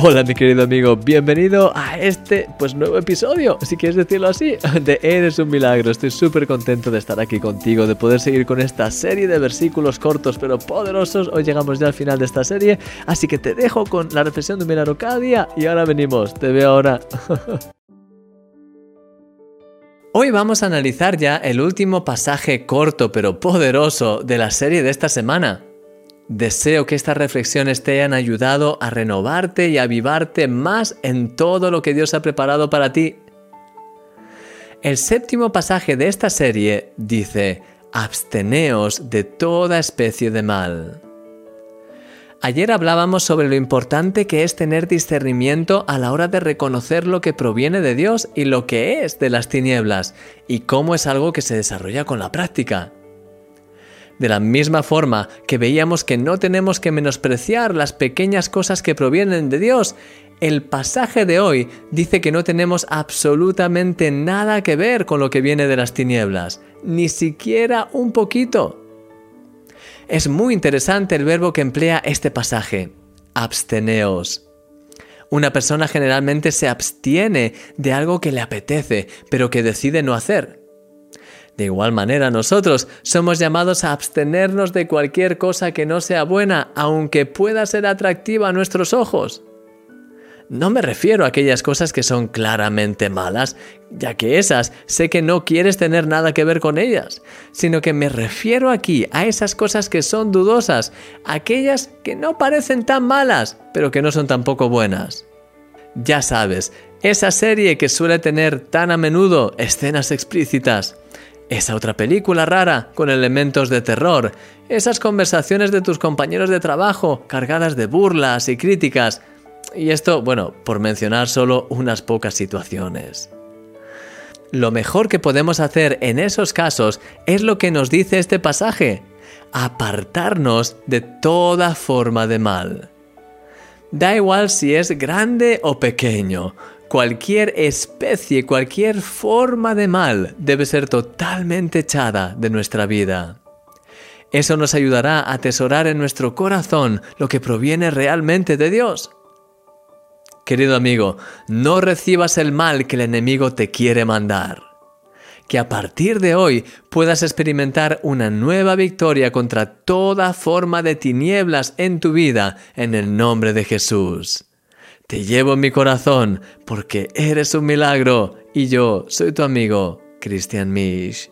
Hola mi querido amigo, bienvenido a este pues nuevo episodio, si quieres decirlo así, de Eres un milagro. Estoy súper contento de estar aquí contigo, de poder seguir con esta serie de versículos cortos pero poderosos. Hoy llegamos ya al final de esta serie, así que te dejo con la reflexión de un milagro cada día y ahora venimos, te veo ahora. Hoy vamos a analizar ya el último pasaje corto pero poderoso de la serie de esta semana. Deseo que estas reflexiones te hayan ayudado a renovarte y avivarte más en todo lo que Dios ha preparado para ti. El séptimo pasaje de esta serie dice, absteneos de toda especie de mal. Ayer hablábamos sobre lo importante que es tener discernimiento a la hora de reconocer lo que proviene de Dios y lo que es de las tinieblas, y cómo es algo que se desarrolla con la práctica. De la misma forma que veíamos que no tenemos que menospreciar las pequeñas cosas que provienen de Dios, el pasaje de hoy dice que no tenemos absolutamente nada que ver con lo que viene de las tinieblas, ni siquiera un poquito. Es muy interesante el verbo que emplea este pasaje, absteneos. Una persona generalmente se abstiene de algo que le apetece, pero que decide no hacer. De igual manera nosotros somos llamados a abstenernos de cualquier cosa que no sea buena, aunque pueda ser atractiva a nuestros ojos. No me refiero a aquellas cosas que son claramente malas, ya que esas sé que no quieres tener nada que ver con ellas, sino que me refiero aquí a esas cosas que son dudosas, aquellas que no parecen tan malas, pero que no son tampoco buenas. Ya sabes, esa serie que suele tener tan a menudo escenas explícitas, esa otra película rara con elementos de terror, esas conversaciones de tus compañeros de trabajo cargadas de burlas y críticas. Y esto, bueno, por mencionar solo unas pocas situaciones. Lo mejor que podemos hacer en esos casos es lo que nos dice este pasaje, apartarnos de toda forma de mal. Da igual si es grande o pequeño, Cualquier especie, cualquier forma de mal debe ser totalmente echada de nuestra vida. Eso nos ayudará a atesorar en nuestro corazón lo que proviene realmente de Dios. Querido amigo, no recibas el mal que el enemigo te quiere mandar. Que a partir de hoy puedas experimentar una nueva victoria contra toda forma de tinieblas en tu vida en el nombre de Jesús. Te llevo en mi corazón porque eres un milagro y yo soy tu amigo, Christian Misch.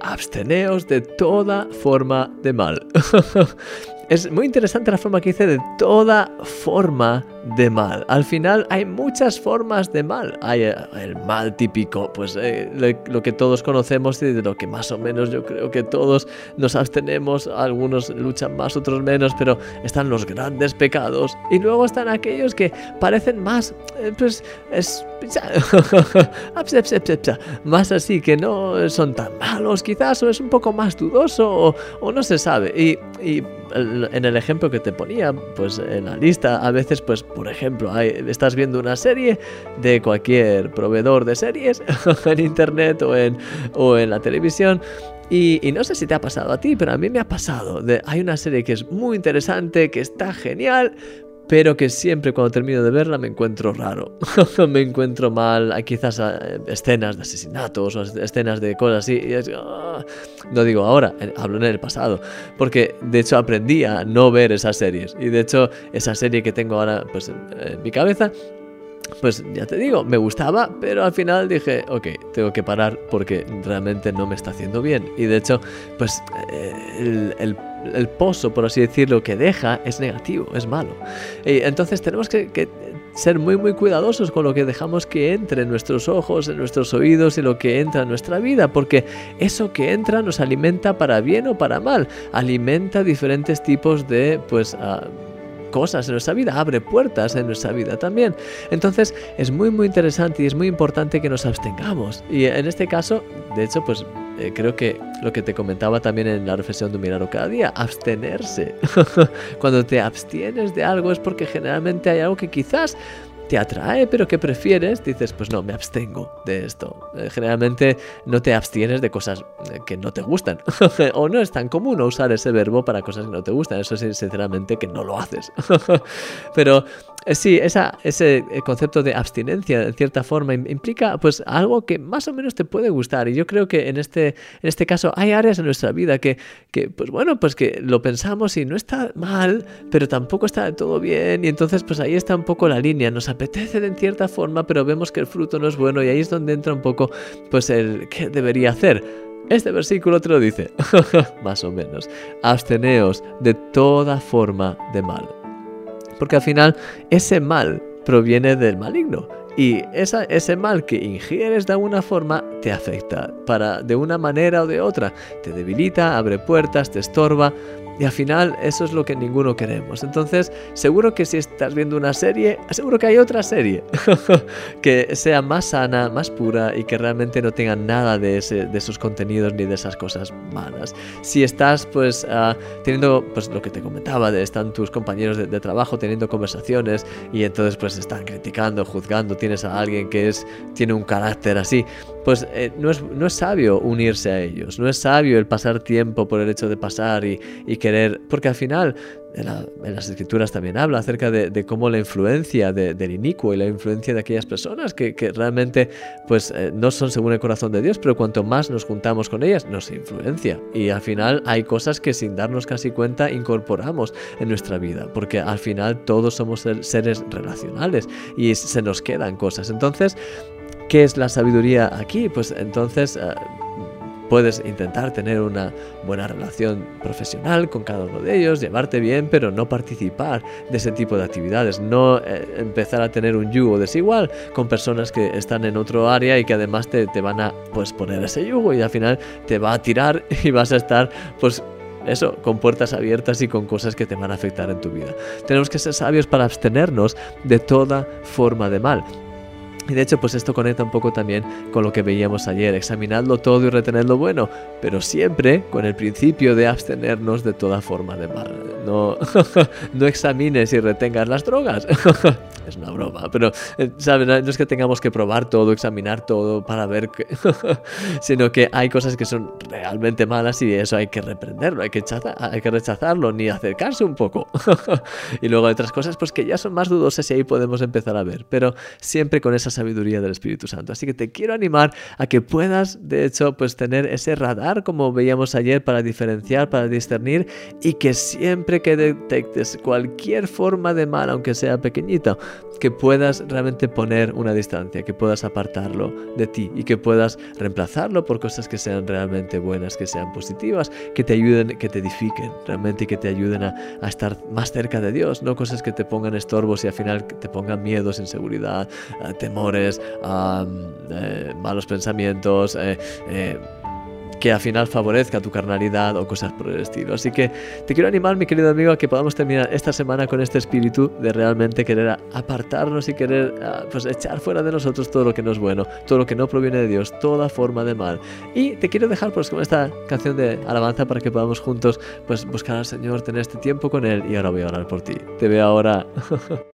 Absteneos de toda forma de mal. Es muy interesante la forma que dice de toda forma de mal. Al final hay muchas formas de mal. Hay eh, el mal típico, pues eh, lo que todos conocemos y de lo que más o menos yo creo que todos nos abstenemos. Algunos luchan más, otros menos, pero están los grandes pecados. Y luego están aquellos que parecen más, eh, pues es más así, que no son tan malos quizás, o es un poco más dudoso, o, no se sabe. Y, y en el ejemplo que te ponía, pues en la lista, a veces, pues, por ejemplo, estás viendo una serie de cualquier proveedor de series en internet o en, o en la televisión. Y, no sé si te ha pasado a ti, pero a mí me ha pasado. Hay una serie que es muy interesante, que está genial, pero que siempre cuando termino de verla me encuentro raro, me encuentro mal, hay quizás eh, escenas de asesinatos o escenas de cosas así, y ah, no digo ahora, hablo en el pasado, porque de hecho aprendí a no ver esas series, y de hecho esa serie que tengo ahora pues, en mi cabeza pues ya te digo, me gustaba, pero al final dije, ok, tengo que parar porque realmente no me está haciendo bien. Y de hecho, pues eh, el, pozo, por así decirlo, que deja es negativo, es malo. Y entonces tenemos que, ser muy, muy cuidadosos con lo que dejamos que entre en nuestros ojos, en nuestros oídos y lo que entra en nuestra vida, porque eso que entra nos alimenta para bien o para mal, alimenta diferentes tipos de, pues, uh, cosas en nuestra vida, abre puertas en nuestra vida también. Entonces es muy muy interesante y es muy importante que nos abstengamos. Y en este caso, de hecho, pues eh, creo que lo que te comentaba también en la reflexión de un milagro cada día, abstenerse. Cuando te abstienes de algo es porque generalmente hay algo que quizás te atrae, pero que prefieres, dices, pues no, me abstengo de esto. Eh, generalmente no te abstienes de cosas eh, que no te gustan. o no es tan común usar ese verbo para cosas que no te gustan. Eso es sinceramente que no lo haces. pero eh, sí, ese concepto de abstinencia, en cierta forma, implica pues algo que más o menos te puede gustar. Y yo creo que en este, en este caso hay áreas en nuestra vida que, que, pues bueno, pues que lo pensamos y no está mal, pero tampoco está todo bien. Y entonces, pues ahí está un poco la línea. Apetece en cierta forma, pero vemos que el fruto no es bueno y ahí es donde entra un poco pues el qué debería hacer. Este versículo te lo dice, más o menos. Absteneos de toda forma de mal. Porque al final ese mal proviene del maligno. Y esa, ese mal que ingieres de alguna forma te afecta, para, de una manera o de otra. Te debilita, abre puertas, te estorba. Y al final eso es lo que ninguno queremos. Entonces, seguro que si estás viendo una serie, seguro que hay otra serie que sea más sana, más pura y que realmente no tenga nada de, esos contenidos ni de esas cosas malas. Si estás pues ah, teniendo pues lo que te comentaba, de están tus compañeros de, de, trabajo teniendo conversaciones y entonces pues están criticando, juzgando, tienes a alguien que es, tiene un carácter así, pues eh, no, es, no, es, sabio unirse a ellos, no es sabio el pasar tiempo por el hecho de pasar y, querer, porque al final en, las escrituras también habla acerca de, cómo la influencia del inicuo y la influencia de aquellas personas que, realmente pues eh, no son según el corazón de Dios, pero cuanto más nos juntamos con ellas, nos influencia. Y al final hay cosas que sin darnos casi cuenta incorporamos en nuestra vida, porque al final todos somos seres relacionales y se nos quedan cosas. Entonces, ¿qué es la sabiduría aquí? Pues entonces... Eh, Puedes intentar tener una buena relación profesional con cada uno de ellos, llevarte bien, pero no participar de ese tipo de actividades, no eh, empezar a tener un yugo desigual con personas que están en otro área y que además te, te van a pues, poner ese yugo y al final te va a tirar y vas a estar pues eso, con puertas abiertas y con cosas que te van a afectar en tu vida. Tenemos que ser sabios para abstenernos de toda forma de mal. Y de hecho, pues esto conecta un poco también con lo que veíamos ayer, examinadlo todo y retener lo bueno, pero siempre con el principio de abstenernos de toda forma de mal. No, no examines y retengas las drogas. es una broma, pero eh, ¿sabes? no es que tengamos que probar todo, examinar todo para ver, que sino que hay cosas que son realmente malas y eso hay que reprenderlo, hay que, hay que rechazarlo, ni acercarse un poco. y luego hay otras cosas pues que ya son más dudosas y ahí podemos empezar a ver, pero siempre con esas sabiduría del Espíritu Santo. Así que te quiero animar a que puedas, de hecho, pues tener ese radar, como veíamos ayer, para diferenciar, para discernir y que siempre que detectes cualquier forma de mal, aunque sea pequeñito, que puedas realmente poner una distancia, que puedas apartarlo de ti y que puedas reemplazarlo por cosas que sean realmente buenas, que sean positivas, que te ayuden, que te edifiquen realmente y que te ayuden a, estar más cerca de Dios, no cosas que te pongan estorbos y al final te pongan miedos, inseguridad, eh, temores, eh, malos pensamientos. Eh, que al final favorezca tu carnalidad o cosas por el estilo. Así que te quiero animar, mi querido amigo, a que podamos terminar esta semana con este espíritu de realmente querer apartarnos y querer ah, pues, echar fuera de nosotros todo lo que no es bueno, todo lo que no proviene de Dios, toda forma de mal. Y te quiero dejar pues con esta canción de alabanza para que podamos juntos pues buscar al Señor, tener este tiempo con Él y ahora voy a orar por ti. Te veo ahora.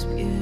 dispute.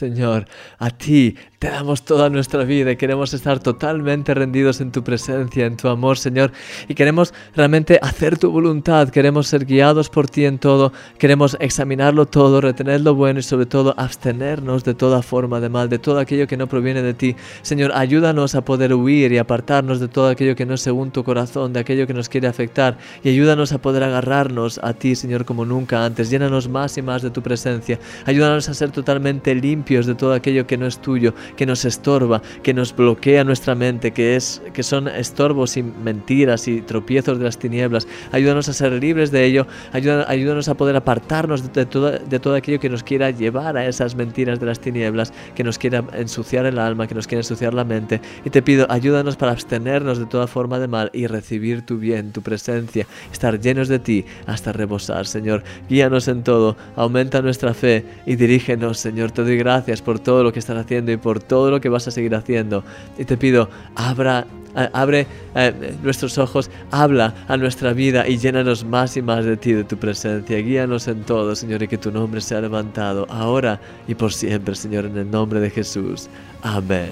Señor, a ti te damos toda nuestra vida y queremos estar totalmente rendidos en tu presencia, en tu amor, Señor. Y queremos realmente hacer tu voluntad, queremos ser guiados por ti en todo, queremos examinarlo todo, retener lo bueno y sobre todo abstenernos de toda forma de mal, de todo aquello que no proviene de ti. Señor, ayúdanos a poder huir y apartarnos de todo aquello que no es según tu corazón, de aquello que nos quiere afectar. Y ayúdanos a poder agarrarnos a ti, Señor, como nunca antes. Llénanos más y más de tu presencia. Ayúdanos a ser totalmente limpios de todo aquello que no es tuyo que nos estorba, que nos bloquea nuestra mente, que, es, que son estorbos y mentiras y tropiezos de las tinieblas. Ayúdanos a ser libres de ello, ayúdanos a poder apartarnos de todo, de todo aquello que nos quiera llevar a esas mentiras de las tinieblas, que nos quiera ensuciar el alma, que nos quiera ensuciar la mente. Y te pido, ayúdanos para abstenernos de toda forma de mal y recibir tu bien, tu presencia, estar llenos de ti hasta rebosar, Señor. Guíanos en todo, aumenta nuestra fe y dirígenos, Señor. Te doy gracias por todo lo que estás haciendo y por todo lo que vas a seguir haciendo. Y te pido, abra eh, abre eh, nuestros ojos, habla a nuestra vida y llénanos más y más de ti, de tu presencia. Guíanos en todo, Señor, y que tu nombre sea levantado ahora y por siempre, Señor, en el nombre de Jesús. Amén.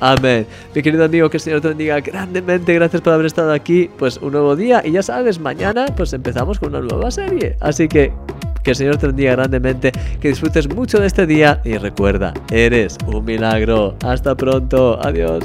Amén. Mi querido amigo, que el Señor te bendiga grandemente. Gracias por haber estado aquí. Pues un nuevo día y ya sabes, mañana pues empezamos con una nueva serie. Así que que el Señor te bendiga grandemente, que disfrutes mucho de este día y recuerda, eres un milagro. Hasta pronto. Adiós.